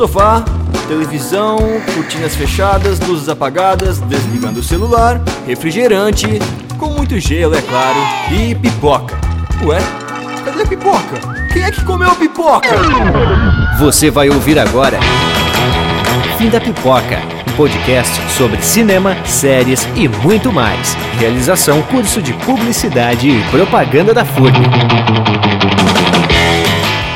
Sofá, televisão, cortinas fechadas, luzes apagadas, desligando o celular, refrigerante, com muito gelo, é claro, e pipoca. Ué, cadê a pipoca? Quem é que comeu a pipoca? Você vai ouvir agora Fim da Pipoca, um podcast sobre cinema, séries e muito mais. Realização curso de publicidade e propaganda da FURB.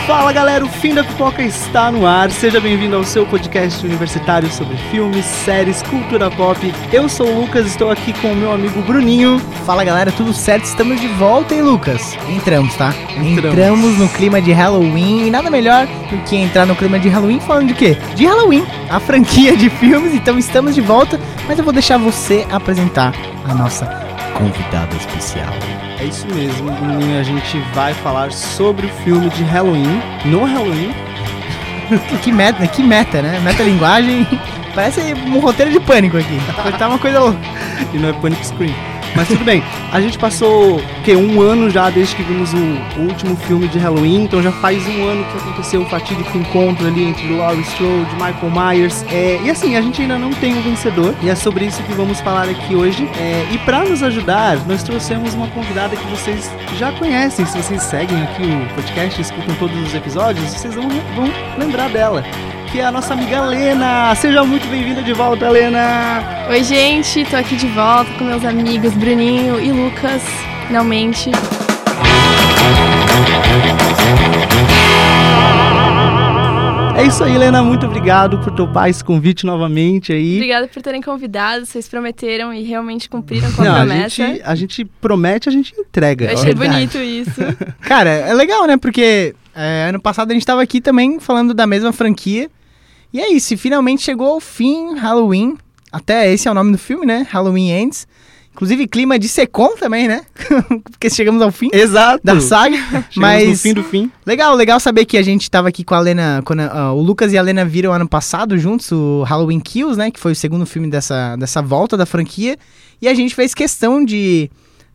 Fala galera, o Fim da Pipoca está no ar. Seja bem-vindo ao seu podcast universitário sobre filmes, séries, cultura pop. Eu sou o Lucas, estou aqui com o meu amigo Bruninho. Fala galera, tudo certo? Estamos de volta, hein, Lucas? Entramos, tá? Entramos. Entramos no clima de Halloween e nada melhor do que entrar no clima de Halloween falando de quê? De Halloween, a franquia de filmes. Então estamos de volta, mas eu vou deixar você apresentar a nossa convidada especial. É isso mesmo. A gente vai falar sobre o filme de Halloween. No Halloween. Que, que meta, que meta, né? Meta-linguagem. Parece um roteiro de pânico aqui. Tá uma coisa louca. E não é Panic Screen. Mas tudo bem, a gente passou o quê? um ano já desde que vimos o, o último filme de Halloween, então já faz um ano que aconteceu o fatídico encontro ali entre Laurie Strode Michael Myers. É, e assim, a gente ainda não tem um vencedor, e é sobre isso que vamos falar aqui hoje. É, e para nos ajudar, nós trouxemos uma convidada que vocês já conhecem, se vocês seguem aqui o podcast, escutam todos os episódios, vocês vão, vão lembrar dela. Que é a nossa amiga Lena. Seja muito bem-vinda de volta, Lena! Oi, gente, tô aqui de volta com meus amigos Bruninho e Lucas, finalmente. É isso aí, Helena. Muito obrigado por topar esse convite novamente aí. Obrigada por terem convidado, vocês prometeram e realmente cumpriram com a Não, a promessa. gente, a gente promete, a gente entrega. Eu achei Verdade. bonito isso. Cara, é legal, né? Porque é, ano passado a gente tava aqui também falando da mesma franquia. E é isso, e finalmente chegou ao fim Halloween. Até esse é o nome do filme, né? Halloween Ends. Inclusive clima de Secom também, né? Porque chegamos ao fim Exato. da saga. Chegamos mas no fim do fim. legal, legal saber que a gente tava aqui com a Lena, quando ah, o Lucas e a Lena viram ano passado juntos o Halloween Kills, né? Que foi o segundo filme dessa, dessa volta da franquia. E a gente fez questão de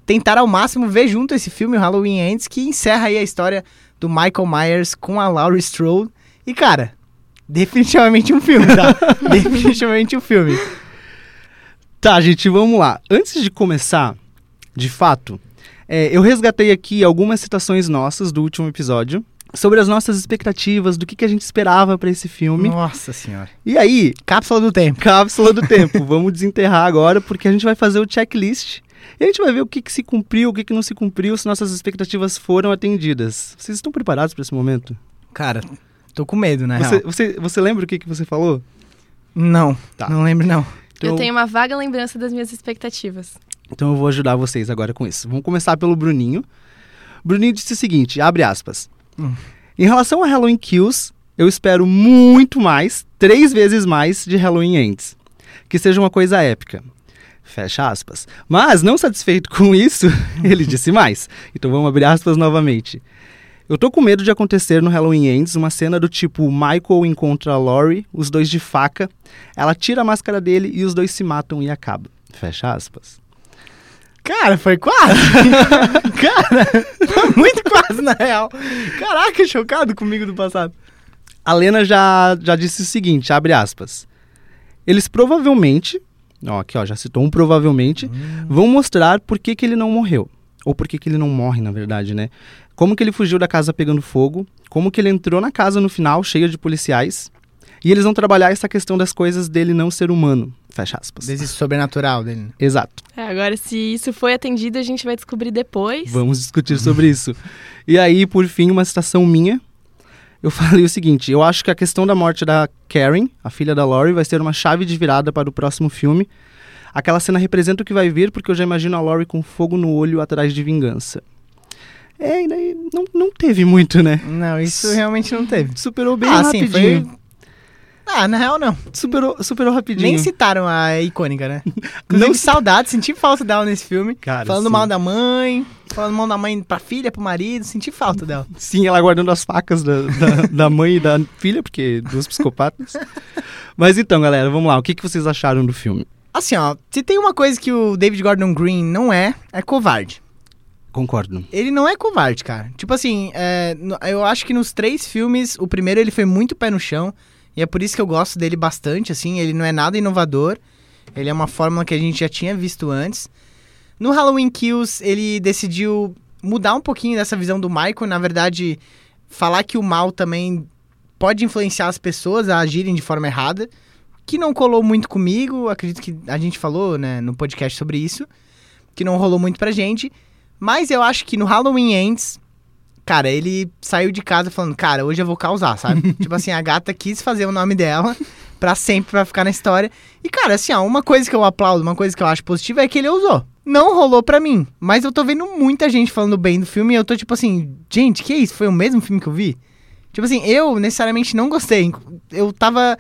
tentar ao máximo ver junto esse filme, o Halloween Ends, que encerra aí a história do Michael Myers com a Laurie Strode. E, cara, definitivamente um filme, tá? definitivamente um filme. Tá, gente, vamos lá. Antes de começar, de fato, é, eu resgatei aqui algumas citações nossas do último episódio sobre as nossas expectativas, do que, que a gente esperava pra esse filme. Nossa senhora. E aí, Cápsula do tempo. cápsula do tempo. Vamos desenterrar agora, porque a gente vai fazer o checklist. E a gente vai ver o que, que se cumpriu, o que, que não se cumpriu, se nossas expectativas foram atendidas. Vocês estão preparados para esse momento? Cara, tô com medo, na Você, você, você lembra o que, que você falou? Não, Tá. não lembro não. Então, Eu tenho uma vaga lembrança das minhas expectativas. então eu vou ajudar vocês agora com isso. Vamos começar pelo Bruninho. Bruninho disse o seguinte, abre aspas. Hum. Em relação a Halloween Kills, eu espero muito mais, três vezes mais, de Halloween Ends. Que seja uma coisa épica. Fecha aspas. Mas, não satisfeito com isso, ele disse mais. Então vamos abrir aspas novamente. Eu tô com medo de acontecer no Halloween Ends uma cena do tipo Michael encontra a Laurie, os dois de faca, ela tira a máscara dele e os dois se matam e acaba. Fecha aspas. Cara, foi quase. Cara, foi muito quase, na real. Caraca, chocado comigo do passado. A Lena já, já disse o seguinte, abre aspas. Eles provavelmente, ó, aqui ó, já citou um provavelmente, vão mostrar por que, que ele não morreu. Ou por que, que ele não morre, na verdade, né? Como que ele fugiu da casa pegando fogo, como que ele entrou na casa no final, cheia de policiais. E eles vão trabalhar essa questão das coisas dele não ser humano. Fecha aspas. Desse sobrenatural dele. né? Exato. É, agora, se isso foi atendido, a gente vai descobrir depois. Vamos discutir sobre isso. E aí, por fim, uma citação minha. Eu falei o seguinte: eu acho que a questão da morte da Karen, a filha da Laurie, vai ser uma chave de virada para o próximo filme. Aquela cena representa o que vai vir, porque eu já imagino a Laurie com fogo no olho atrás de vingança. É, e daí não, não teve muito, né? Não, isso realmente não teve. Superou bem ah, sim, rapidinho. foi. Ah, na real não. Superou, superou rapidinho. Nem citaram a icônica, né? Inclusive, Não saudade, senti falta dela nesse filme. Cara, falando sim. mal da mãe, falando mal da mãe pra filha, pro marido, senti falta dela. Sim, ela guardando as facas da, da, da mãe e da filha, porque duas psicopatas. Mas então, galera, vamos lá. O que, que vocês acharam do filme? Assim, ó, se tem uma coisa que o David Gordon Green não é, é covarde. Concordo. Ele não é covarde, cara. Tipo assim, é, eu acho que nos três filmes, o primeiro ele foi muito pé no chão. E é por isso que eu gosto dele bastante, assim, ele não é nada inovador. Ele é uma fórmula que a gente já tinha visto antes. No Halloween Kills, ele decidiu mudar um pouquinho dessa visão do Michael, na verdade, falar que o mal também pode influenciar as pessoas a agirem de forma errada, que não colou muito comigo, acredito que a gente falou, né, no podcast sobre isso, que não rolou muito pra gente, mas eu acho que no Halloween Ends, cara, ele saiu de casa falando, cara, hoje eu vou causar, sabe? tipo assim, a gata quis fazer o nome dela pra sempre, pra ficar na história. E, cara, assim, ó, uma coisa que eu aplaudo, uma coisa que eu acho positiva é que ele usou. Não rolou pra mim, mas eu tô vendo muita gente falando bem do filme e eu tô tipo assim, gente, que isso? Foi o mesmo filme que eu vi? Tipo assim, eu necessariamente não gostei. Eu tava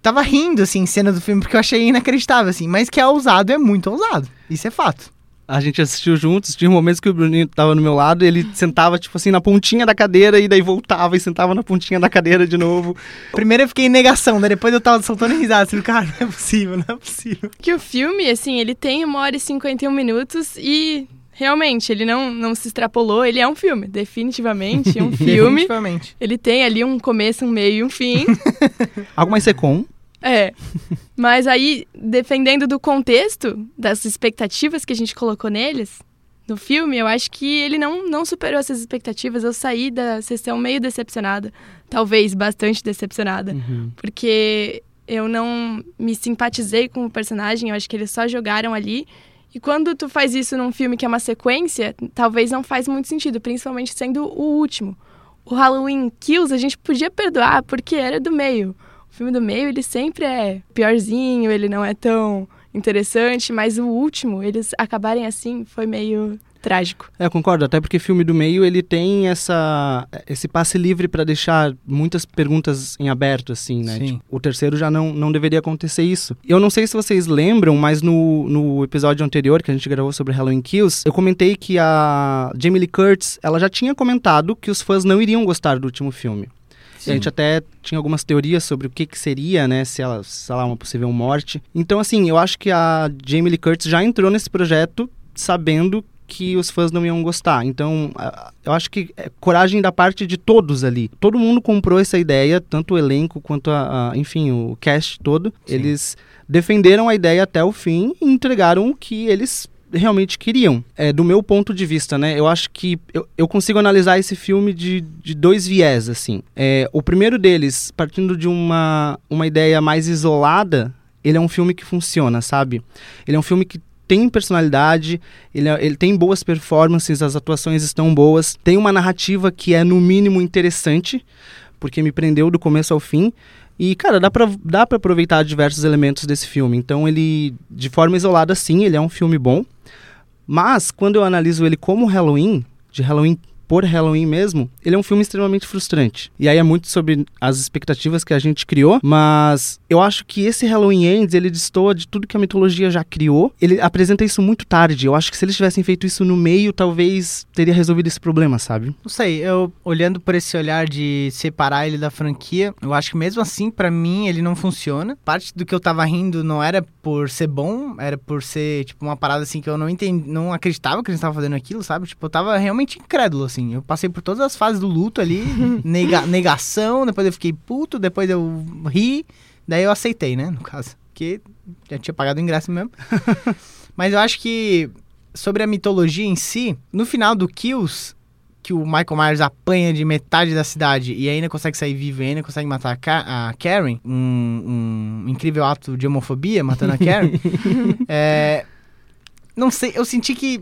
tava rindo assim, cena do filme porque eu achei inacreditável assim, mas que é ousado é muito ousado. Isso é fato. A gente assistiu juntos, tinha momentos que o Bruninho tava no meu lado, ele sentava, tipo assim, na pontinha da cadeira e daí voltava e sentava na pontinha da cadeira de novo. Primeiro eu fiquei em negação, daí depois eu tava soltando risada, assim, cara, não é possível, não é possível. Que o filme, assim, ele tem uma hora e 51 minutos e realmente, ele não, não se extrapolou, ele é um filme, definitivamente um filme. Definitivamente. Ele tem ali um começo, um meio e um fim. Algo mais secom. É. Mas aí, dependendo do contexto, das expectativas que a gente colocou neles, no filme, eu acho que ele não, não superou essas expectativas. Eu saí da sessão meio decepcionada. Talvez bastante decepcionada. Uhum. Porque eu não me simpatizei com o personagem. Eu acho que eles só jogaram ali. E quando tu faz isso num filme que é uma sequência, talvez não faz muito sentido. Principalmente sendo o último. O Halloween Kills a gente podia perdoar porque era do meio. O filme do meio, ele sempre é piorzinho, ele não é tão interessante, mas o último, eles acabarem assim, foi meio trágico. É, eu concordo, até porque filme do meio ele tem essa esse passe livre para deixar muitas perguntas em aberto assim, né? Sim. Tipo, o terceiro já não, não deveria acontecer isso. Eu não sei se vocês lembram, mas no, no episódio anterior que a gente gravou sobre Halloween Kills, eu comentei que a Jamie Lee Curtis, ela já tinha comentado que os fãs não iriam gostar do último filme. E a gente até tinha algumas teorias sobre o que, que seria, né? Se ela, sei lá, uma possível morte. Então, assim, eu acho que a Jamie Lee Curtis já entrou nesse projeto sabendo que os fãs não iam gostar. Então, eu acho que é coragem da parte de todos ali. Todo mundo comprou essa ideia, tanto o elenco quanto a, a- enfim, o cast todo. Sim. Eles defenderam a ideia até o fim e entregaram o que eles realmente queriam. É, do meu ponto de vista, né? Eu acho que eu, eu consigo analisar esse filme de, de dois viés, assim. É, o primeiro deles, partindo de uma, uma ideia mais isolada, ele é um filme que funciona, sabe? Ele é um filme que tem personalidade, ele, é- ele tem boas performances, as atuações estão boas, tem uma narrativa que é, no mínimo, interessante, porque me prendeu do começo ao fim. E, cara, dá pra, dá pra aproveitar diversos elementos desse filme. Então, ele, de forma isolada, sim, ele é um filme bom. Mas, quando eu analiso ele como Halloween, de Halloween por Halloween mesmo, ele é um filme extremamente frustrante. E aí é muito sobre as expectativas que a gente criou, mas eu acho que esse Halloween Ends, ele destoa de tudo que a mitologia já criou. Ele apresenta isso muito tarde. Eu acho que se eles tivessem feito isso no meio, talvez teria resolvido esse problema, sabe? Não sei, eu olhando por esse olhar de separar ele da franquia, eu acho que mesmo assim, pra mim, ele não funciona. Parte do que eu tava rindo não era por ser bom, era por ser, tipo, uma parada assim que eu não entendi, não acreditava que gente tava fazendo aquilo, sabe? Tipo, eu tava realmente incrédulo, assim. Eu passei por todas as fases do luto ali, nega- negação, depois eu fiquei puto, depois eu ri, daí eu aceitei, né, no caso. Porque já tinha pagado o ingresso mesmo. Mas eu acho que sobre a mitologia em si, no final do Kills, que o Michael Myers apanha de metade da cidade e ainda consegue sair vivo e ainda consegue matar a, Ka- a Karen, um, um incrível ato de homofobia matando a Karen. é, não sei, eu senti que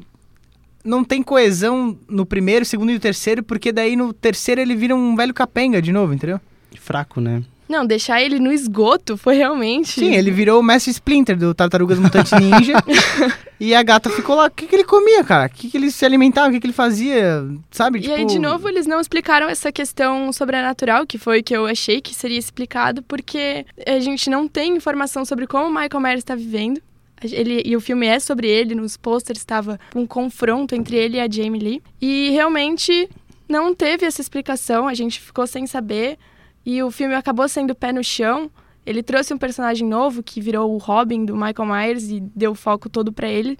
não tem coesão no primeiro, segundo e no terceiro, porque daí no terceiro ele vira um velho capenga de novo, entendeu? Fraco, né? Não, deixar ele no esgoto foi realmente. Sim, ele virou o Mestre Splinter do Tartarugas Mutantes Ninja. e a gata ficou lá. O que, que ele comia, cara? O que, que ele se alimentava? O que, que ele fazia? Sabe? E aí, de novo, eles não explicaram essa questão sobrenatural, que foi que eu achei que seria explicado, porque a gente não tem informação sobre como o Michael Myers está vivendo. Ele, e o filme é sobre ele, nos posters estava um confronto entre ele e a Jamie Lee. E realmente não teve essa explicação, a gente ficou sem saber. E o filme acabou sendo pé no chão. Ele trouxe um personagem novo que virou o Robin do Michael Myers e deu foco todo pra ele.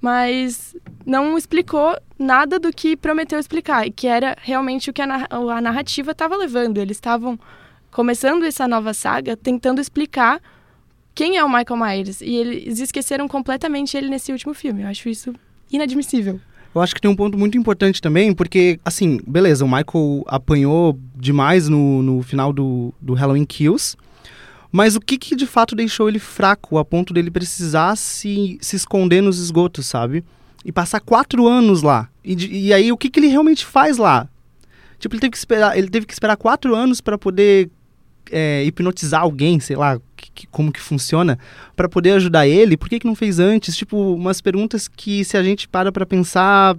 Mas não explicou nada do que prometeu explicar, que era realmente o que a narrativa estava levando. Eles estavam começando essa nova saga, tentando explicar quem é o Michael Myers. E eles esqueceram completamente ele nesse último filme. Eu acho isso inadmissível. Eu acho que tem um ponto muito importante também, porque, assim, beleza, o Michael apanhou demais no, no final do, do Halloween Kills, mas o que, que de fato deixou ele fraco a ponto dele precisar se, se esconder nos esgotos, sabe? E passar quatro anos lá. E, e aí, o que, que ele realmente faz lá? Tipo, ele teve que esperar, ele teve que esperar quatro anos para poder é, hipnotizar alguém, sei lá, que, como que funciona, para poder ajudar ele. Por que, que não fez antes? Tipo, umas perguntas que se a gente para para pensar,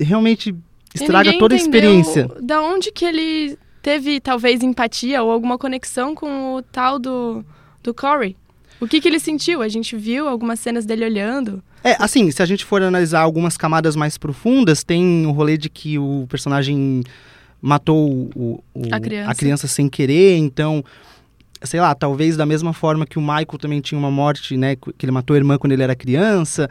realmente estraga toda a experiência. Da onde que ele teve talvez empatia ou alguma conexão com o tal do, do Corey? O que, que ele sentiu? A gente viu algumas cenas dele olhando. É, assim, se a gente for analisar algumas camadas mais profundas, tem o rolê de que o personagem matou o, o, a, criança. a criança sem querer, então sei lá, talvez da mesma forma que o Michael também tinha uma morte, né, que ele matou a irmã quando ele era criança.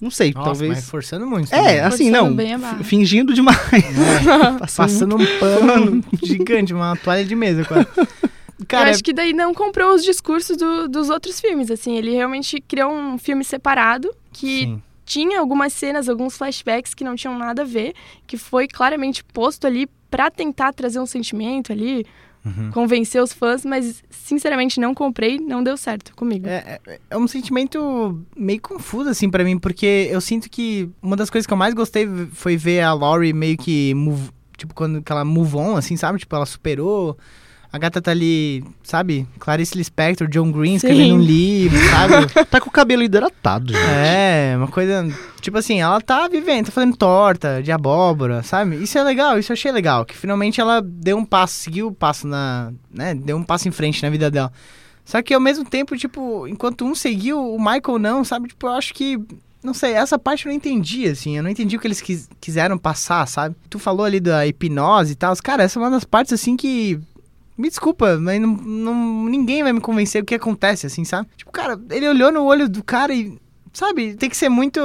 Não sei, Nossa, talvez. Mas forçando muito. É, assim, Forçando não. Fingindo demais. É, Passando passando um pano gigante, uma toalha de mesa, quase. Cara, Eu acho que daí não comprou os discursos do- dos outros filmes, assim. Ele realmente criou um filme separado que sim. tinha algumas cenas, alguns flashbacks que não tinham nada a ver, que foi claramente posto ali pra tentar trazer um sentimento ali, Uhum. convencer os fãs, mas sinceramente não comprei, não deu certo comigo. É, é, é um sentimento meio confuso, assim, pra mim, porque eu sinto que uma das coisas que eu mais gostei foi ver a Laurie meio que move, tipo, quando que ela move on, assim, sabe? Tipo, ela superou. A gata tá ali, sabe? Clarice Lispector, John Green Sim. escrevendo um livro, sabe? tá com o cabelo hidratado, gente. É, uma coisa. Tipo assim, ela tá vivendo, tá fazendo torta de abóbora, sabe? Isso é legal, isso eu achei legal. Que finalmente ela deu um passo, seguiu o passo na. né? Deu um passo em frente na vida dela. Só que ao mesmo tempo, tipo, enquanto um seguiu, o Michael não, sabe? Tipo, eu acho que. Não sei, essa parte eu não entendi, assim. Eu não entendi o que eles quis- quiseram passar, sabe? Tu falou ali da hipnose e tal. Cara, essa é uma das partes, assim, que. Me desculpa, mas não, não- ninguém vai me convencer o que acontece, assim, sabe? Tipo, cara, ele olhou no olho do cara e. Sabe, tem que ser muito.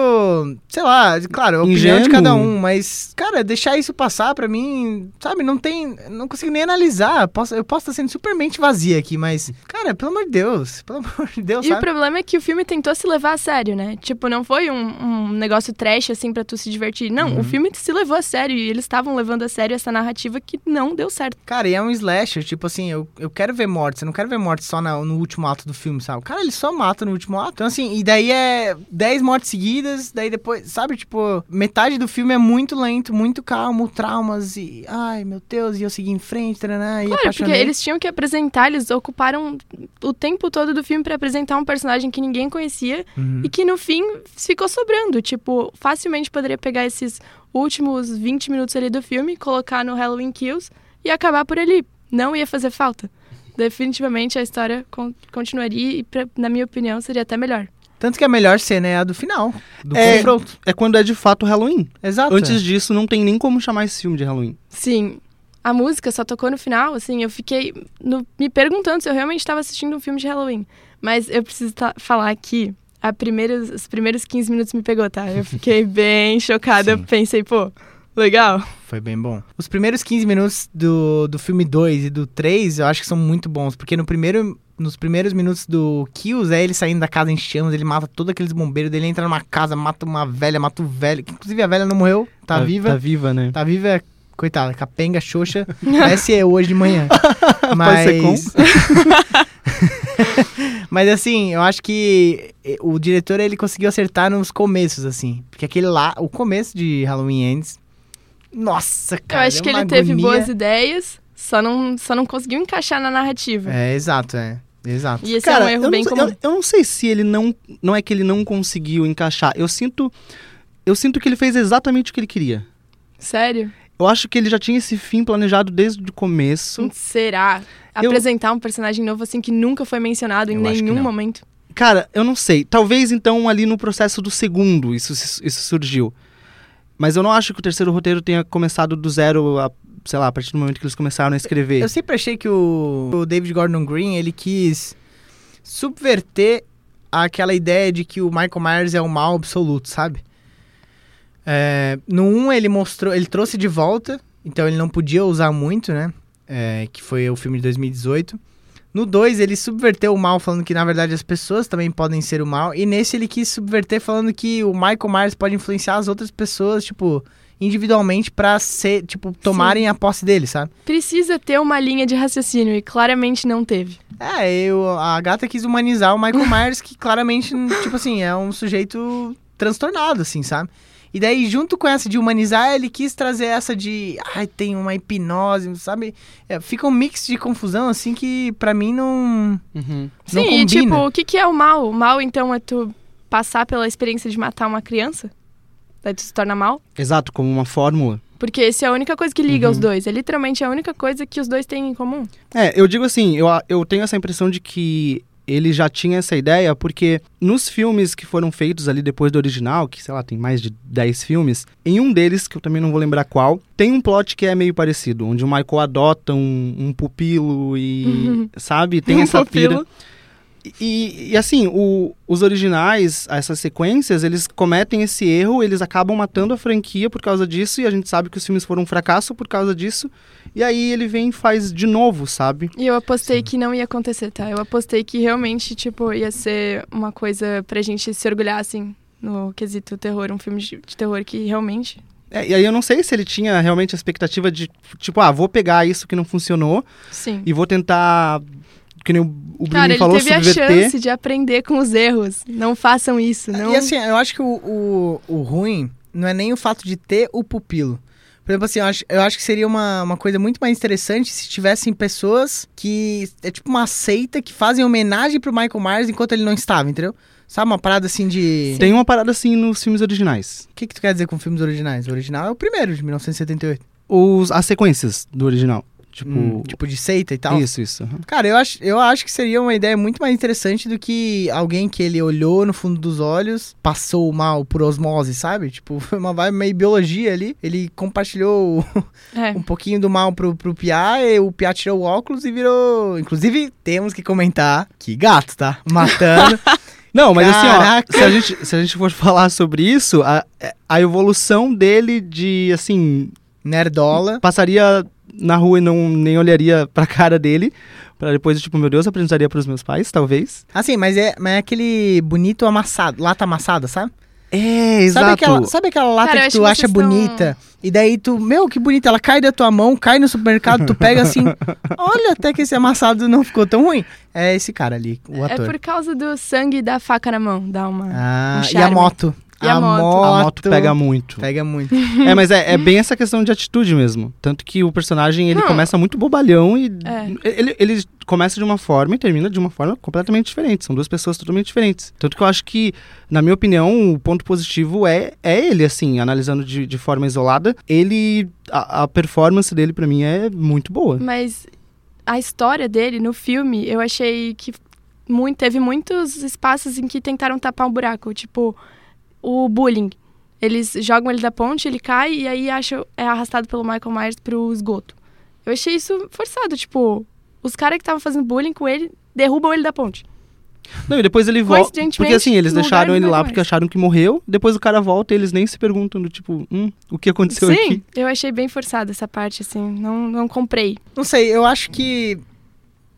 Sei lá, claro, a opinião de cada um, mas, cara, deixar isso passar pra mim, sabe, não tem. Não consigo nem analisar. Posso, eu posso estar sendo supermente vazia aqui, mas, cara, pelo amor de Deus, pelo amor de Deus, E o sabe? problema é que o filme tentou se levar a sério, né? Tipo, não foi um, um negócio trash, assim, pra tu se divertir. Não, Uhum. o filme se levou a sério e eles estavam levando a sério essa narrativa que não deu certo. Cara, e é um slasher, tipo assim, eu, eu quero ver mortes, eu não quero ver mortes só na- no último ato do filme, sabe? O cara, ele só mata no último ato. Então, assim, e daí é 10 mortes seguidas, daí depois, sabe, tipo, metade do filme é muito lento, muito calmo, traumas e, ai, meu Deus, e eu segui em frente, taraná, e Claro, porque eles tinham que apresentar, eles ocuparam o tempo todo do filme pra apresentar um personagem que ninguém conhecia Uhum. e que no fim ficou sobrando. Tipo, facilmente poderia pegar esses últimos 20 minutos ali do filme, colocar no Halloween Kills e acabar por ali. Não ia fazer falta. Definitivamente a história con- continuaria e, pra- na minha opinião, seria até melhor. Tanto que a melhor cena é a do final, do É. confronto. É quando é de fato Halloween. Exato. Antes disso, não tem nem como chamar esse filme de Halloween. Sim, a música só tocou no final, assim, eu fiquei no- me perguntando se eu realmente estava assistindo um filme de Halloween. Mas eu preciso falar que a primeiros, os primeiros 15 minutos me pegou, tá? Eu fiquei bem chocada, eu Sim. pensei, pô, legal. Foi bem bom. Os primeiros 15 minutos do, do filme 2 e do 3, eu acho que são muito bons. Porque no primeiro, nos primeiros minutos do Kills, é ele saindo da casa em chamas, ele mata todos aqueles bombeiros, dele entra numa casa, mata uma velha, mata o velho. que Inclusive a velha não morreu, tá, viva. Tá viva, né? Tá viva, é- coitada, capenga, xoxa. Parece eu hoje de manhã. Mas. Mas assim, eu acho que eh, o diretor ele conseguiu acertar nos começos, assim. Porque aquele lá, o começo de Halloween Ends. Nossa, Eu cara. acho é que ele teve agonia. boas ideias, só não, só não conseguiu encaixar na narrativa. É, exato, é. Exato. E esse Cara, é um erro eu, bem não, comum. eu, eu não sei se ele não. Não é que ele não conseguiu encaixar. Eu sinto. Eu sinto que ele fez exatamente o que ele queria. Sério? Eu acho que ele já tinha esse fim planejado desde o começo. Será? Eu- Apresentar um personagem novo assim que nunca foi mencionado em nenhum momento. Cara, eu não sei. Talvez então ali no processo do segundo isso, isso surgiu. Mas eu não acho que o terceiro roteiro tenha começado do zero, a, sei lá, a partir do momento que eles começaram a escrever. Eu sempre achei que o, o David Gordon Green, ele quis subverter aquela ideia de que o Michael Myers é o mal absoluto, sabe? É, no 1 ele mostrou, ele trouxe de volta, então ele não podia usar muito, né? é, que foi o filme de 2018. No 2, ele subverteu o mal, falando que na verdade as pessoas também podem ser o mal. E nesse, ele quis subverter, falando que o Michael Myers pode influenciar as outras pessoas, tipo, individualmente pra ser, tipo, tomarem a posse dele, sabe? Precisa ter uma linha de raciocínio e claramente não teve. É, eu, a gata quis humanizar o Michael Myers, que claramente, tipo assim, é um sujeito transtornado, assim, sabe? E daí, junto com essa de humanizar, ele quis trazer essa de. Ai, tem uma hipnose, sabe? É, fica um mix de confusão, assim, que pra mim não. Uhum. não Sim, e combina. tipo, o que, que é o mal? O mal, então, é tu passar pela experiência de matar uma criança? Daí tu se torna mal? Exato, como uma fórmula. Porque essa é a única coisa que liga Uhum. os dois. É literalmente a única coisa que os dois têm em comum. É, eu digo assim, eu, eu tenho essa impressão de que ele já tinha essa ideia, porque nos filmes que foram feitos ali depois do original, que sei lá, tem mais de 10 filmes, em um deles, que eu também não vou lembrar qual, tem um plot que é meio parecido, onde o Michael adota um, um pupilo e, sabe, tem Um essa pira. E, e, assim, o- os originais, essas sequências, eles cometem esse erro, eles acabam matando a franquia por causa disso, e a gente sabe que os filmes foram um fracasso por causa disso. E aí ele vem e faz de novo, sabe? E eu apostei que não ia acontecer, tá? Eu apostei que realmente, tipo, ia ser uma coisa pra gente se orgulhar, assim, no quesito terror. Um filme de, de terror que realmente... É, e aí eu não sei se ele tinha realmente a expectativa de, tipo, ah, vou pegar isso que não funcionou Sim. e vou tentar, que nem o, o Bruno Cara, ele falou, teve a chance de aprender com os erros. Não façam isso, não... E assim, eu acho que o, o, o ruim não é nem o fato de ter o pupilo. Por exemplo, assim, eu acho, eu acho que seria uma, uma coisa muito mais interessante se tivessem pessoas que. É tipo uma seita que fazem homenagem pro Michael Myers enquanto ele não estava, entendeu? Sabe, uma parada assim de. Tem uma parada assim nos filmes originais. O que, que tu quer dizer com filmes originais? O original é o primeiro, de 1978. Os, as sequências do original. Tipo, Hum, tipo de seita e tal. isso, isso. aham. Cara, eu acho, eu acho que seria uma ideia muito mais interessante do que alguém que ele olhou no fundo dos olhos, passou o mal por osmose, sabe? Tipo, foi uma vibe meio biologia ali. Ele compartilhou É. um pouquinho do mal pro, pro Piá, e o Piá tirou o óculos e virou. Inclusive, temos que comentar que gato, tá? Matando. Não, mas Caraca. assim, ó, se a, gente, se a gente for falar sobre isso, a, a evolução dele de, assim, Nerdola. passaria na rua e não nem olharia pra cara dele, pra depois, tipo, meu Deus, apresentaria pros meus pais, talvez. Assim, mas é, mas é aquele bonito amassado, lata amassada, sabe? É, Sabe aquela, sabe aquela lata Cara, eu que tu que acha bonita? E daí tu, meu, que bonita, ela cai da tua mão, cai no supermercado, tu pega assim, olha até que esse amassado não ficou tão ruim. É esse cara ali, o É ator. por causa do sangue da faca na mão. Dá uma... Ah, um e a moto. E a moto? A moto pega muito. Pega muito. É, mas é, é bem essa questão de atitude mesmo. Tanto que o personagem, ele Não. começa muito bobalhão e É. ele, ele começa de uma forma e termina de uma forma completamente diferente. São duas pessoas totalmente diferentes. Tanto que eu acho que, na minha opinião, o ponto positivo é, é ele, assim, analisando de, de forma isolada. Ele, a, a performance dele, pra mim, é muito boa. Mas a história dele no filme, eu achei que muito, teve muitos espaços em que tentaram tapar um buraco. Tipo, o bullying. Eles jogam ele da ponte, ele cai e aí acha, é arrastado pelo Michael Myers pro esgoto. Eu achei isso forçado. Tipo, os caras que estavam fazendo bullying com ele derrubam ele da ponte. Não, e depois ele volta. Porque assim, eles deixaram ele lá porque acharam que morreu. Depois o cara volta e eles nem se perguntam do tipo, hum, o que aconteceu Sim, aqui? eu achei bem forçado essa parte, assim. Não, não comprei. Não sei, eu acho que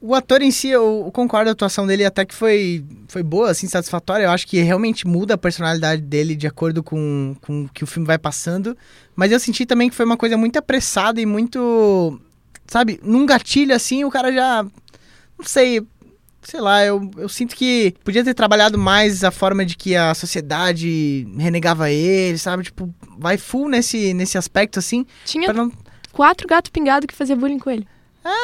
o ator em si, eu, concordo, a atuação dele até que foi, foi boa, assim, satisfatória. Eu acho que realmente muda a personalidade dele de acordo com, com o que o filme vai passando. Mas eu senti também que foi uma coisa muito apressada e muito. Sabe, num gatilho assim, o cara já. Não sei. Sei lá, eu, eu sinto que podia ter trabalhado mais a forma de que a sociedade renegava ele, sabe? Tipo, vai full nesse, nesse aspecto, assim. Tinha não, quatro gatos pingados que fazia bullying com ele.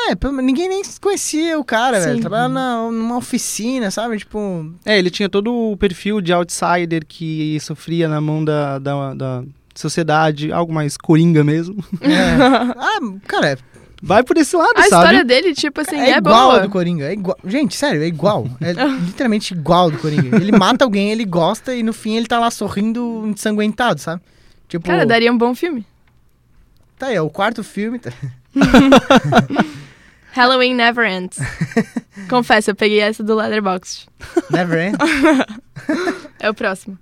É, ninguém nem conhecia o cara, Sim. velho. Trabalhava na, numa oficina, sabe? Tipo. É, ele tinha todo o perfil de outsider que sofria na mão da, da, da sociedade, algo mais coringa mesmo. é. ah, cara, Vai por esse lado, A sabe? história dele, tipo assim, é, é, igual boa. a do Coringa. É igual. Gente, sério, é igual. É literalmente igual ao do Coringa. Ele mata alguém, ele gosta e no fim ele tá lá sorrindo ensanguentado, sabe? Tipo, Cara, daria um bom filme. tá aí, é o quarto filme. tá- Halloween Never Ends. Confesso, eu peguei essa do Letterboxd. Never End. É o próximo.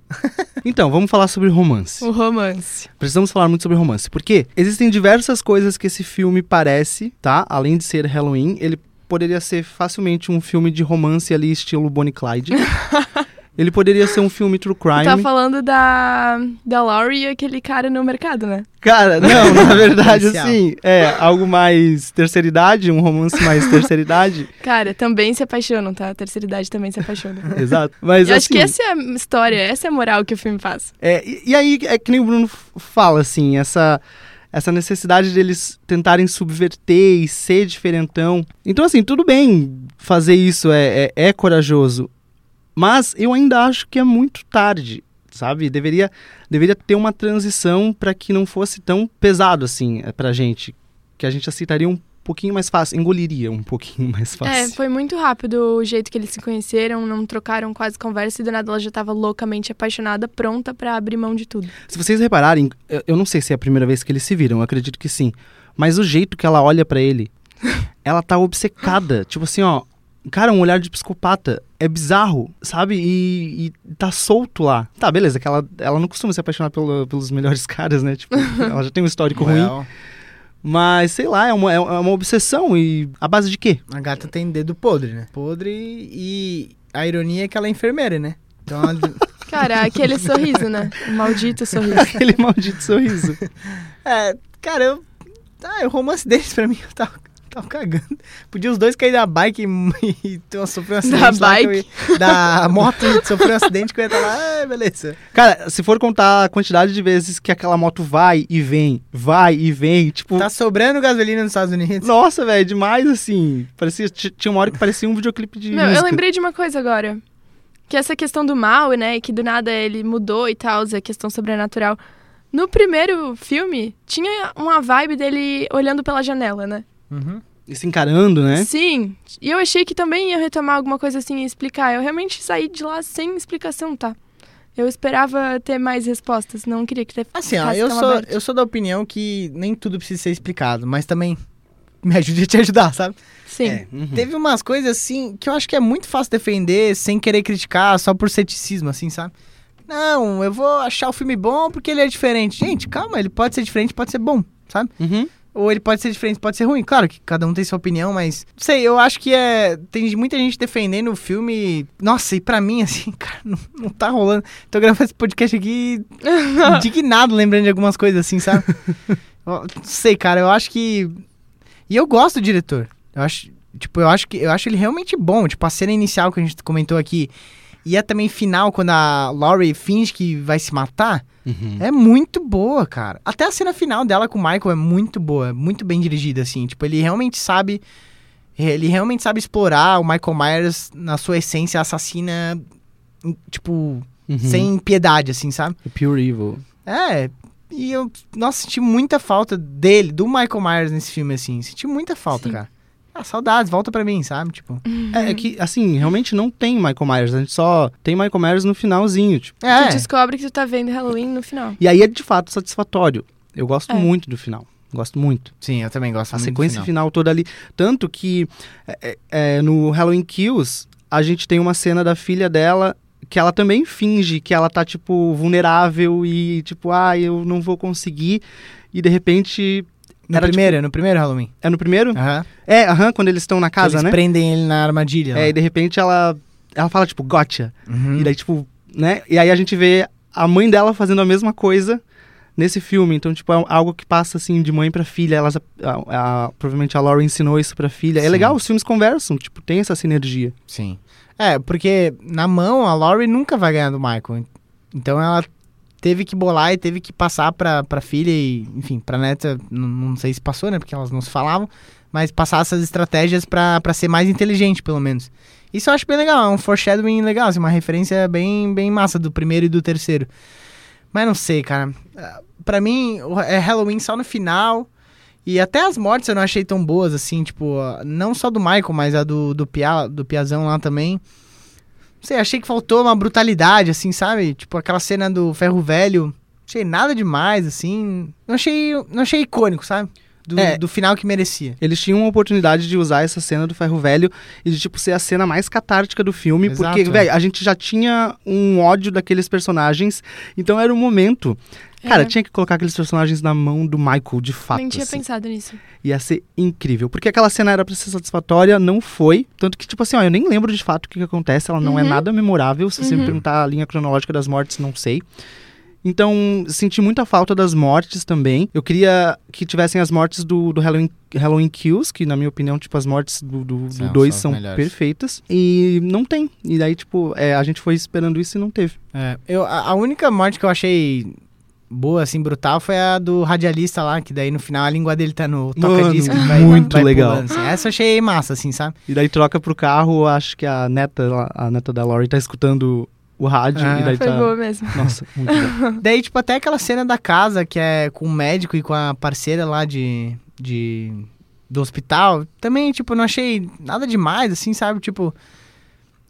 Então, vamos falar sobre romance. O romance. Precisamos falar muito sobre romance. Porque existem diversas coisas que esse filme parece, tá? Além de ser Halloween, ele poderia ser facilmente um filme de romance ali, estilo Bonnie Clyde. Ele poderia ser um filme true crime. Tá falando da, da Laurie e aquele cara no mercado, né? Cara, não, na verdade, assim, é algo mais terceira idade, um romance mais terceira idade. Cara, também se apaixonam, tá? A terceira idade também se apaixona. Exato. Mas Eu assim, acho que essa é a história, essa é a moral que o filme faz. É, e, e aí, é que nem o Bruno fala, assim, essa, essa necessidade deles tentarem subverter e ser diferentão. Então, assim, tudo bem fazer isso, é, é, é corajoso. Mas eu ainda acho que é muito tarde, sabe? Deveria, deveria ter uma transição para que não fosse tão pesado, assim, é, pra gente. Que a gente aceitaria um pouquinho mais fácil, engoliria um pouquinho mais É, fácil. foi muito rápido o jeito que eles se conheceram, não trocaram quase conversa e do nada ela já tava loucamente apaixonada, pronta pra abrir mão de tudo. Se vocês repararem, eu- não sei se é a primeira vez que eles se viram, eu acredito que sim. Mas o jeito que ela olha pra ele, ela tá obcecada. Tipo assim, ó. Cara, um olhar de psicopata. É bizarro, sabe? E, e tá solto lá. Tá, beleza, que ela, ela não costuma se apaixonar pelo- pelos melhores caras, né? Tipo, ela já tem um histórico ruim. Well, Mas, sei lá, é uma, é uma obsessão. E a base de quê? a gata tem dedo podre, né? Podre e a ironia é que ela é enfermeira, né? Então ela... Cara, aquele sorriso, né? O maldito sorriso. Aquele maldito sorriso. É, cara, eu. Ah, o romance deles pra mim eu tava, tava cagando. Podia os dois cair da bike e, e ter uma- sofrer um acidente. Da bike? ia- da moto e sofrer um acidente que eu ia estar lá, ah, beleza. Cara, se for contar a quantidade de vezes que aquela moto vai e vem, vai e vem, tipo. Tá sobrando gasolina nos Estados Unidos. Nossa, velho, demais assim. Parecia, tinha uma hora que parecia um videoclipe de. Meu, eu lembrei de uma coisa agora. Que essa questão do mal, né? Que do nada ele mudou e tal, a questão sobrenatural. No primeiro filme, tinha uma vibe dele olhando pela janela, né? Uhum. E se encarando, né? Sim. E eu achei que também ia retomar alguma coisa assim e explicar. Eu realmente saí de lá sem explicação, tá? Eu esperava ter mais respostas, não queria que Assim, ó, eu tão sou, aberto. eu sou da opinião que nem tudo precisa ser explicado, mas também me ajude a te ajudar, sabe? Sim. É, uhum. Teve umas coisas assim que eu acho que é muito fácil defender sem querer criticar, só por ceticismo, assim, sabe? Não, eu vou achar o filme bom porque ele é diferente. Gente, calma, ele pode ser diferente, pode ser bom, sabe? Uhum. Ou ele pode ser diferente, pode ser ruim. Claro que cada um tem sua opinião, mas. Não sei, eu acho que é. Tem muita gente defendendo o filme. Nossa, e pra mim, assim, cara, não, não tá rolando. Tô gravando esse podcast aqui indignado, lembrando de algumas coisas assim, sabe? Não sei, cara, eu acho que. E eu gosto do diretor. Eu acho. Tipo, eu acho que eu acho ele realmente bom. Tipo, a cena inicial que a gente comentou aqui. E a também final, quando a Laurie finge que vai se matar. Uhum. É muito boa, cara. Até a cena final dela com o Michael é muito boa, é muito bem dirigida, assim. Tipo, ele realmente sabe. Ele realmente sabe explorar o Michael Myers na sua essência assassina, tipo, Uhum. sem piedade, assim, sabe? Pure Evil. É. E eu, nossa, senti muita falta dele, do Michael Myers nesse filme, assim. Senti muita falta, Sim. cara. Ah, saudades, volta pra mim, sabe? Tipo. É, é que, assim, realmente não tem Michael Myers. A gente só tem Michael Myers no finalzinho, tipo. Tu É. descobre que tu tá vendo Halloween no final. E aí é de fato satisfatório. Eu gosto É. muito do final. Gosto muito. Sim, eu também gosto A muito do sequência final. final. toda ali. Tanto que é, é, é, no Halloween Kills, a gente tem uma cena da filha dela que ela também finge que ela tá, tipo, vulnerável e, tipo, ah, eu não vou conseguir. E de repente. No Era, primeiro, no primeiro Halloween. É no primeiro? Aham. É, aham, quando eles estão na casa, Eles né? prendem ele na armadilha. É, lá. e de repente ela. Ela fala, tipo, gotcha. Uhum. E daí, tipo, né? E aí a gente vê a mãe dela fazendo a mesma coisa nesse filme. Então, tipo, é algo que passa, assim, de mãe pra filha. Elas, a- a- provavelmente a Laura ensinou isso pra filha. É Sim. legal, os filmes conversam, tipo, tem essa sinergia. Sim. É, porque na mão a Laurie nunca vai ganhar do Michael. Então ela teve que bolar e teve que passar pra, pra filha e, enfim, pra neta, não, não sei se passou, né? Porque elas não se falavam, mas passar essas estratégias pra ser mais inteligente, pelo menos. Isso eu acho bem legal, é um foreshadowing legal, assim, uma referência bem, bem massa do primeiro e do terceiro. Mas não sei, cara. Ah, Pra mim, é Halloween só no final. E até as mortes eu não achei tão boas, assim, tipo, ah, não só do Michael, mas a do, do, Pia, do Piazão lá também. Não sei, achei que faltou uma brutalidade, assim, sabe? Tipo, aquela cena do ferro velho. Achei nada demais, assim. Não achei, não achei icônico, sabe? do, É. do final que merecia. Eles tinham uma oportunidade de usar essa cena do ferro velho e de, tipo, ser a cena mais catártica do filme. Exato, porque, é. velho, a gente já tinha um ódio daqueles personagens. Então era o momento. Cara, É. tinha que colocar aqueles personagens na mão do Michael, de fato. Nem tinha assim. pensado nisso. Ia ser incrível. Porque aquela cena era pra ser satisfatória, não foi. Tanto que, tipo assim, ó, eu nem lembro de fato o que, que acontece. Ela não é Uhum. nada memorável. Se você me Uhum. perguntar a linha cronológica das mortes, não sei. Então, senti muita falta das mortes também. Eu queria que tivessem as mortes do, do Halloween, Halloween Kills, que na minha opinião, tipo, as mortes do 2 São- do dois são melhores. perfeitas. E não tem. E daí, tipo, é, a gente foi esperando isso e não teve. É, eu, a, a única morte que eu achei boa, assim, brutal, foi a do radialista lá, que daí no final a língua dele tá no toca-disco. Vai- muito vai legal. pulando, assim. Essa eu achei massa, assim, sabe? E daí troca pro carro, acho que a neta, a neta da Laurie tá escutando o rádio. Ah, e daí Foi tá... boa mesmo. Nossa, muito bom. Daí, tipo, até aquela cena da casa, que é com o médico e com a parceira lá de... de do hospital, também, tipo, não achei nada demais, assim, sabe? Tipo,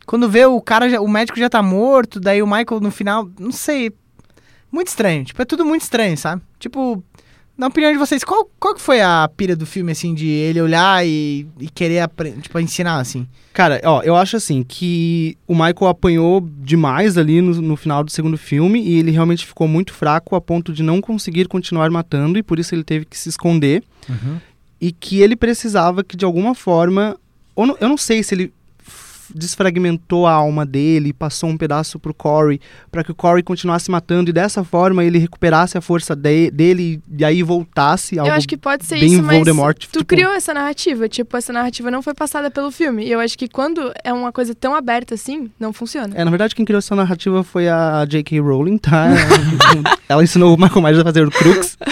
quando vê o cara, já- o médico já tá morto, daí o Michael no final, não sei, muito estranho, tipo, é tudo muito estranho, sabe? Tipo, na opinião de vocês, qual, qual que foi a pira do filme, assim, de ele olhar e, e querer, tipo, ensinar, assim? Cara, ó, eu acho assim que o Michael apanhou demais ali no, no final do segundo filme e ele realmente ficou muito fraco a ponto de não conseguir continuar matando e por isso ele teve que se esconder e que ele precisava que de alguma forma, ou não- eu não sei se ele desfragmentou a alma dele, e passou um pedaço pro Corey para que o Corey continuasse matando e dessa forma ele recuperasse a força de- dele e aí voltasse algo Eu acho que pode ser isso, mas Voldemort, tu tipo- criou essa narrativa. Tipo, essa narrativa não foi passada pelo filme. E eu acho que quando é uma coisa tão aberta assim, não funciona. É, na verdade, quem criou essa narrativa foi a J.K. Rowling, tá? Ela ensinou o Michael Myers a fazer o Crux.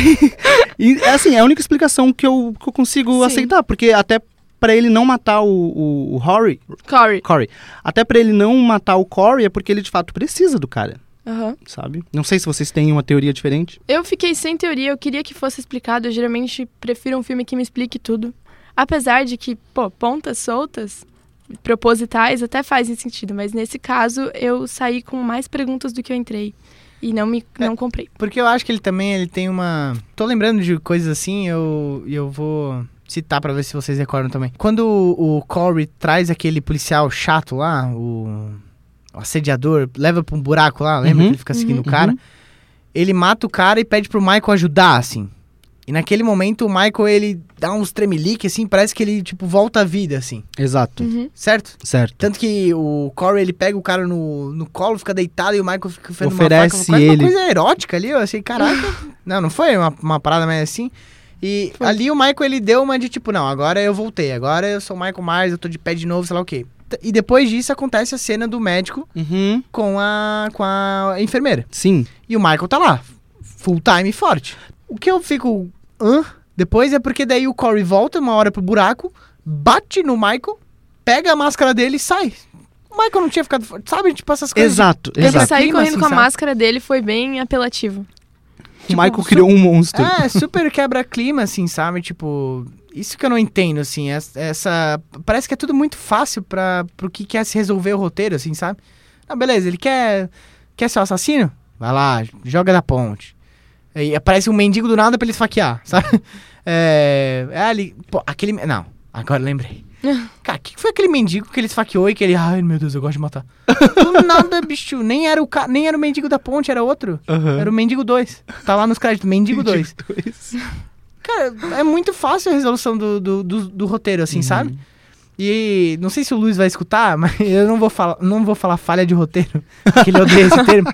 e, assim, é a única explicação que eu, que eu consigo Sim. aceitar, porque até pra ele não matar o, o, o Rory, Corey. Corey, até pra ele não matar o Corey é porque ele de fato precisa do cara, Aham. sabe? Não sei se vocês têm uma teoria diferente. Eu fiquei sem teoria, eu queria que fosse explicado. Eu geralmente prefiro um filme que me explique tudo. Apesar de que, pô, pontas soltas, propositais, até fazem sentido. Mas nesse caso, eu saí com mais perguntas do que eu entrei. E não me É. não comprei. Porque eu acho que ele também ele tem uma. Tô lembrando de coisas assim, eu, e eu vou citar pra ver se vocês recordam também. Quando o, o Corey traz aquele policial chato lá, o, o assediador, leva pra um buraco lá, lembra Uhum. que ele fica seguindo Uhum. o cara? Ele mata o cara e pede pro Michael ajudar, assim. E naquele momento o Michael ele dá uns tremelique, assim, parece que ele, tipo, volta à vida, assim. Exato, Uhum. Certo? certo. Tanto que o Corey, ele pega o cara no, no colo, fica deitado e o Michael fica fazendo Oferece uma, faca, quase ele. uma coisa erótica ali. Eu achei, caraca. não, não foi uma, uma parada mais assim. E Foi. ali o Michael, ele deu uma de tipo, não, agora eu voltei. Agora eu sou o Michael Myers, eu tô de pé de novo, sei lá o quê. E depois disso acontece a cena do médico Uhum. com a, com a enfermeira. Sim, E o Michael tá lá, full time e forte. O que eu fico. Hã? Depois é porque daí o Corey volta uma hora pro buraco, bate no Michael, pega a máscara dele e sai. O Michael não tinha ficado. forte, Sabe? Tipo essas coisas. exato, Ele exato. sair Clima, correndo assim, com a sabe? máscara dele foi bem apelativo. O Michael criou um monstro. É, super quebra-clima, assim, sabe? Tipo, isso que eu não entendo, assim, es- essa... Parece que é tudo muito fácil pra, pro que quer se resolver o roteiro, assim, sabe? Ah, beleza, ele quer... Quer ser o assassino? Vai lá, joga da ponte. Aí aparece um mendigo do nada pra ele esfaquear, sabe? É... é ali... Pô, aquele... Não, agora lembrei. Cara, o que foi aquele mendigo que ele esfaqueou e que ele... Ai, meu Deus, eu gosto de matar. Do nada, bicho. Nem era o, ca... Nem era o mendigo da ponte, era outro. Aham. Era o Mendigo 2. Tá lá nos créditos, Mendigo 2. dois. Cara, é muito fácil a resolução do, do, do, do roteiro, assim, sabe? E não sei se o Luiz vai escutar, mas eu não vou falar, não vou falar falha de roteiro, porque ele odeia esse termo.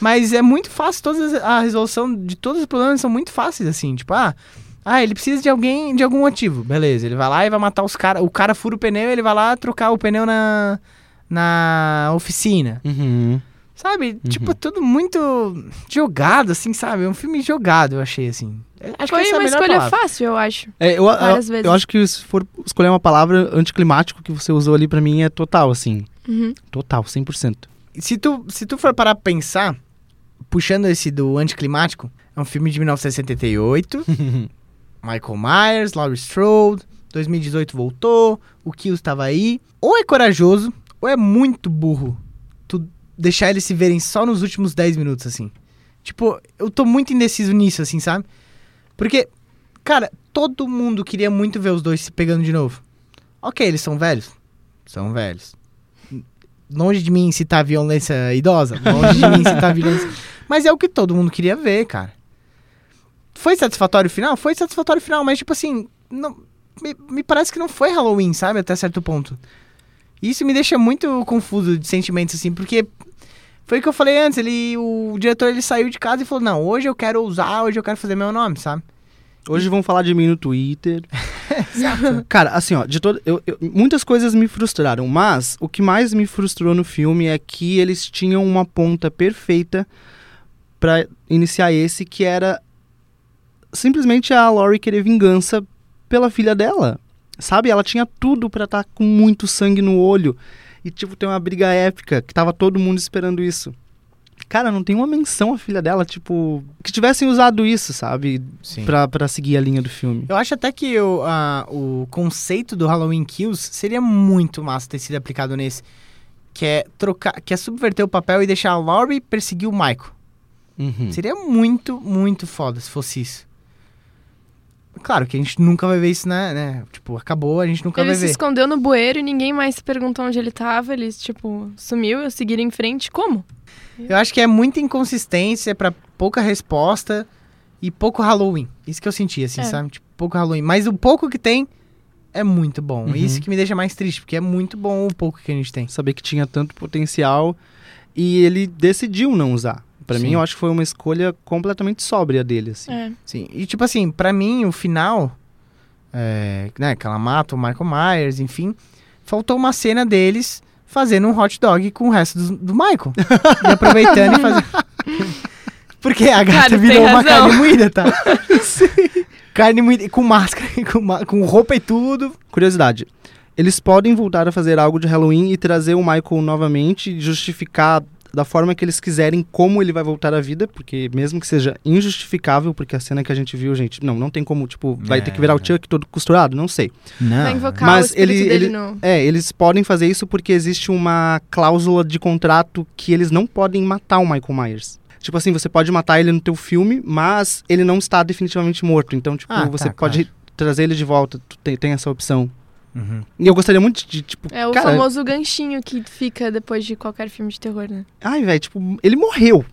Mas é muito fácil, todas, as- a resolução de todos os problemas são muito fáceis, assim, tipo, ah, ah, ele precisa de alguém, de algum motivo. Beleza, ele vai lá e vai matar os caras. O cara fura o pneu, ele vai lá trocar o pneu na, na oficina. Uhum. Sabe? Tipo, tudo muito jogado, assim, sabe? É um filme jogado, eu achei, assim. Acho foi que essa é a uma escolha palavra. fácil, eu acho. É, eu, eu, Várias eu vezes. acho que se for escolher uma palavra anticlimático que você usou ali pra mim é total, assim. Uhum. Total, 100%. Se tu, se tu for parar pra pensar, puxando esse do anticlimático, é um filme de 1978, Michael Myers, Laurie Strode, 2018 voltou, o Kill estava aí. Ou é corajoso, ou é muito burro tu deixar eles se verem só nos últimos 10 minutos, assim. Tipo, eu tô muito indeciso nisso, assim, sabe? Porque Cara, todo mundo queria muito ver os dois se pegando de novo. Ok, eles são velhos. São velhos. Longe de mim citar violência idosa. Longe de mim citar violência. Mas é o que todo mundo queria ver, cara. Foi satisfatório o final? Foi satisfatório o final, mas tipo assim. Não, me, me parece que não foi Halloween, sabe? Até certo ponto. Isso me deixa muito confuso de sentimentos, assim, porque foi o que eu falei antes, ele, o diretor ele saiu de casa e falou, não, hoje eu quero usar, hoje eu quero fazer meu nome, sabe? Hoje vão falar de mim no Twitter. Cara, assim, ó, de todo, eu, eu- muitas coisas me frustraram, mas o que mais me frustrou no filme é que eles tinham uma ponta perfeita pra iniciar esse, que era simplesmente a Laurie querer vingança pela filha dela. Sabe? Ela tinha tudo pra estar com muito sangue no olho e tipo ter uma briga épica, que tava todo mundo esperando isso. Cara, não tem uma menção à filha dela, tipo, que tivessem usado isso, sabe? Sim. Pra, pra seguir a linha do filme. Eu acho até que o, a- o conceito do Halloween Kills seria muito massa ter sido aplicado nesse. Que é trocar, que é subverter o papel e deixar a Laurie perseguir o Michael. Uhum. Seria muito, muito foda se fosse isso. Claro que a gente nunca vai ver isso, né? né? Tipo, acabou, a gente nunca Ele vai se ver. escondeu no bueiro e ninguém mais se perguntou onde ele tava. Ele, tipo, sumiu, eu seguiram em frente. Como? Eu acho que é muita inconsistência pra pouca resposta e pouco Halloween. Isso que eu senti, assim, É. sabe? Tipo, pouco Halloween. Mas o pouco que tem é muito bom. Uhum. Isso que me deixa mais triste, porque é muito bom o pouco que a gente tem. Saber que tinha tanto potencial e ele decidiu não usar. Pra Sim. mim, eu acho que foi uma escolha completamente sóbria dele, assim. É. Sim. E tipo assim, pra mim, o final, é, né, que ela mata o Michael Myers, enfim, faltou uma cena deles fazendo um hot dog com o resto do, do Michael. e aproveitando e fazendo. Porque a gata Cara, virou uma razão. carne moída, tá? Carne moída, com máscara, com, com roupa e tudo. Curiosidade. Eles podem voltar a fazer algo de Halloween e trazer o Michael novamente e justificar da forma que eles quiserem como ele vai voltar à vida, porque mesmo que seja injustificável, porque a cena que a gente viu, gente, não, não tem como, tipo, vai É, ter que virar o é. Chuck todo costurado, não sei. Não. Vai invocar Mas ele- dele ele- no... É, eles podem fazer isso porque existe uma cláusula de contrato que eles não podem matar o Michael Myers. Tipo assim, você pode matar ele no teu filme, mas ele não está definitivamente morto. Então, tipo, Ah, tá, você pode trazer ele de volta. Tu tem, tem essa opção. Uhum. E eu gostaria muito de, tipo, É o cara, famoso ganchinho que fica depois de qualquer filme de terror, né? ai, velho, tipo, ele morreu.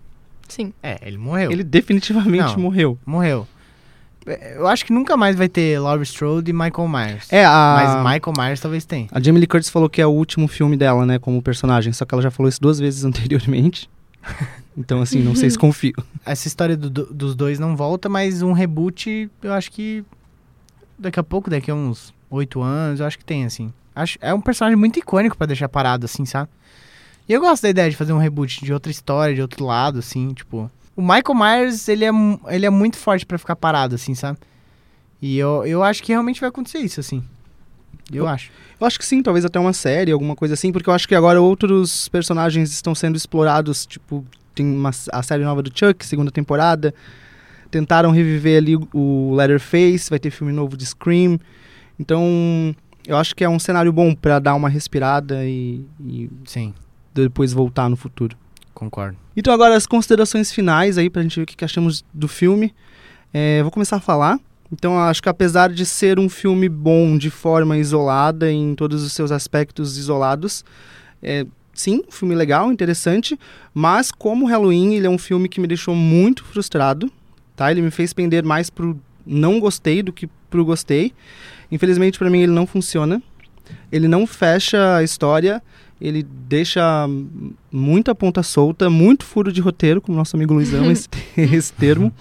Sim. É, ele morreu. Ele definitivamente Não. morreu. morreu. É, Eu acho que nunca mais vai ter Laurie Strode e Michael Myers. É, a Mas Michael Myers talvez tenha. a Jamie Lee Curtis falou que é o último filme dela, né, como personagem, só que ela já falou isso duas vezes anteriormente. Então, assim, não sei se confio. essa história do- do- dos dois não volta, mas um reboot, eu acho que daqui a pouco, daqui a uns oito anos, eu acho que tem, assim. Acho, é um personagem muito icônico pra deixar parado, assim, sabe? E eu gosto da ideia de fazer um reboot de outra história, de outro lado, assim, tipo... O Michael Myers, ele é, ele é muito forte pra ficar parado, assim, sabe? E eu, eu acho que realmente vai acontecer isso, assim. Eu Eu- acho. Eu acho que sim, talvez até uma série, alguma coisa assim, porque eu acho que agora outros personagens estão sendo explorados, tipo, tem uma, a série nova do Chuck, segunda temporada. Tentaram reviver ali o Leatherface, vai ter filme novo de Scream. Então, eu acho que é um cenário bom pra dar uma respirada e, e Sim, depois voltar no futuro. concordo. Então agora as considerações finais aí pra gente ver o que, que achamos do filme. É, vou começar a falar. Então eu acho que apesar de ser um filme bom de forma isolada, em todos os seus aspectos isolados, é, sim, um filme legal, interessante, mas como Halloween, ele é um filme que me deixou muito frustrado, tá? Ele me fez pender mais pro não gostei do que pro gostei. Infelizmente pra mim ele não funciona. Ele não fecha a história, ele deixa muita ponta solta, muito furo de roteiro, como nosso amigo Luiz ama esse, esse termo.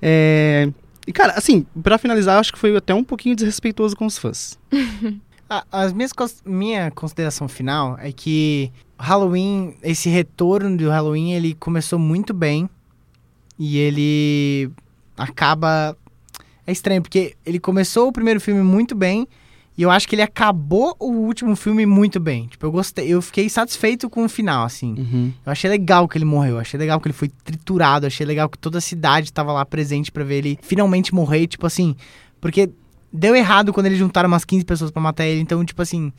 É, e, cara, assim, pra finalizar, acho que foi até um pouquinho desrespeitoso com os fãs. A- As minhas minha consideração final é que Halloween, esse retorno do Halloween, ele começou muito bem e ele acaba é estranho porque ele começou o primeiro filme muito bem e eu acho que ele acabou o último filme muito bem. Tipo, eu gostei, eu fiquei satisfeito com o final assim. Uhum. Eu achei legal que ele morreu, achei legal que ele foi triturado, achei legal que toda a cidade tava lá presente pra ver ele finalmente morrer, tipo assim, porque deu errado quando eles juntaram umas 15 pessoas pra matar ele, então, tipo assim,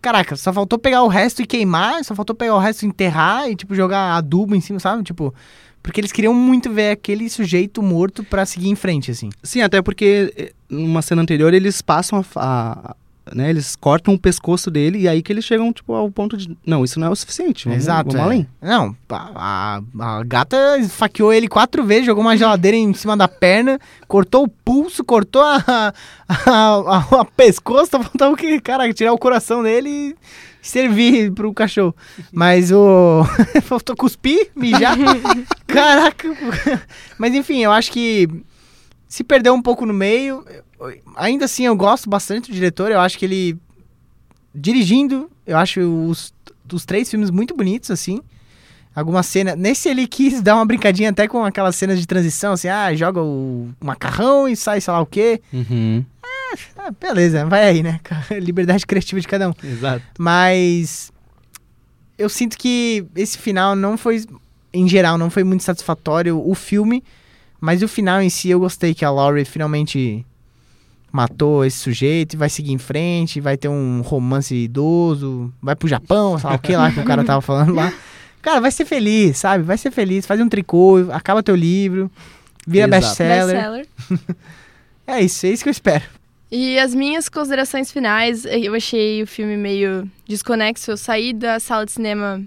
caraca, só faltou pegar o resto e queimar, só faltou pegar o resto e enterrar e, tipo, jogar adubo em cima, sabe? Tipo, porque eles queriam muito ver aquele sujeito morto pra seguir em frente, assim. Sim, até porque eh, numa cena anterior eles passam a, a- né, eles cortam o pescoço dele e aí que eles chegam tipo ao ponto de, não, isso não é o suficiente, vamos, Exato. vamos é. além. Não, a, a- a gata esfaqueou ele quatro vezes, jogou uma geladeira em cima da perna, cortou o pulso, cortou a, a, a- a pescoço, faltava o que, cara, tirar o coração dele e servir pro cachorro. Mas o. Faltou cuspir, mijar. Caraca. Mas enfim, eu acho que se perdeu um pouco no meio. Ainda assim, eu gosto bastante do diretor. Eu acho que ele. Dirigindo, eu acho os, os três filmes muito bonitos, assim. Alguma cena. Nesse ele quis dar uma brincadinha até com aquelas cenas de transição, assim, ah, joga o macarrão e sai, sei lá o quê. Ah, beleza, vai aí, né? Liberdade criativa de cada um. Exato. Mas eu sinto que esse final não foi, em geral, não foi muito satisfatório o filme, mas o final em si eu gostei que a Laurie finalmente matou esse sujeito e vai seguir em frente, vai ter um romance idoso, vai pro Japão, sei lá o que lá que o cara tava falando lá. Cara, vai ser feliz, sabe? Vai ser feliz, faz um tricô, acaba teu livro, vira best-seller. Best-seller. É isso, é isso que eu espero. E as minhas considerações finais, eu achei o filme meio desconexo. Eu saí da sala de cinema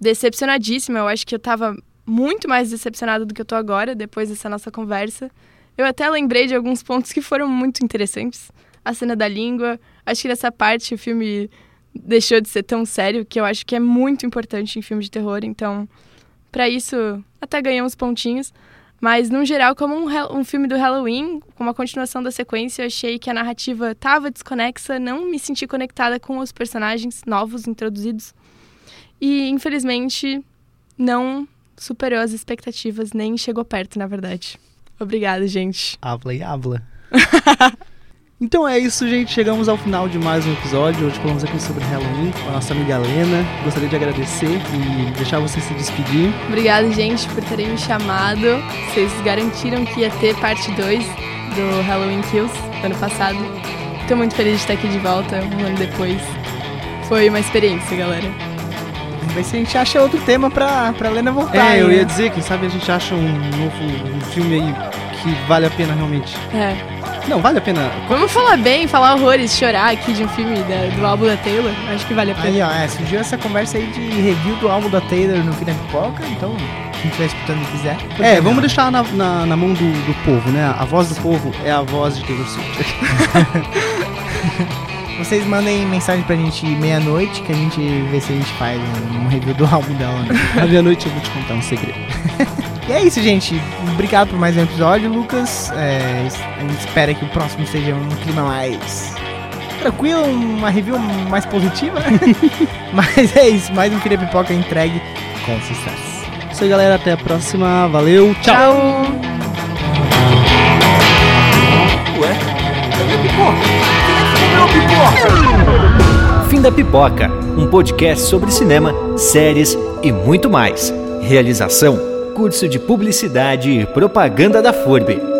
decepcionadíssima. Eu acho que eu tava muito mais decepcionada do que eu tô agora, depois dessa nossa conversa. Eu até lembrei de alguns pontos que foram muito interessantes. A cena da língua. Acho que nessa parte o filme deixou de ser tão sério, que eu acho que é muito importante em filme de terror. Então, pra isso, até ganhei uns pontinhos. Mas, no geral, como um, um filme do Halloween, com uma continuação da sequência, eu achei que a narrativa tava desconexa, não me senti conectada com os personagens novos introduzidos. E, infelizmente, não superou as expectativas, nem chegou perto, na verdade. Obrigada, gente. Habla e habla. então é isso, gente. Chegamos ao final de mais um episódio. Hoje falamos aqui sobre Halloween com a nossa amiga Lena. Gostaria de agradecer e deixar você se despedir. Obrigada, gente, por terem me chamado. Vocês garantiram que ia ter parte 2 do Halloween Kills ano passado. Tô muito feliz de estar aqui de volta, um ano depois. Foi uma experiência, galera. Vamos ver se a gente acha outro tema pra, pra Lena voltar. É, aí, eu né? ia dizer, quem sabe a gente acha um novo um filme aí que vale a pena realmente. É. Não, vale a pena. Vamos falar bem, falar horrores, chorar aqui de um filme da- do álbum da Taylor. Acho que vale a pena. Aí, ó, é, surgiu essa conversa aí de review do álbum da Taylor no Fim da Pipoca, então, quem estiver escutando e quiser. É, não? vamos deixar na, na, na mão do, do povo, né? A voz do povo é a voz de Taylor Swift. Vocês mandem mensagem pra gente meia-noite, que a gente vê se a gente faz um, um review do álbum dela. Né? À meia-noite eu vou te contar um segredo. e é isso, gente. Obrigado por mais um episódio, Lucas. É, a gente espera que o próximo seja um clima mais tranquilo, uma review mais positiva. né? Mas é isso, mais um da Pipoca entregue com sucesso. Isso aí, galera. Até a próxima. Valeu. Tchau. Tchau! Ué? Cadê a pipoca? Quem é que comeu a pipoca? Fim da Pipoca, um podcast sobre cinema, séries e muito mais. Realização: Curso de Publicidade e Propaganda da FURB.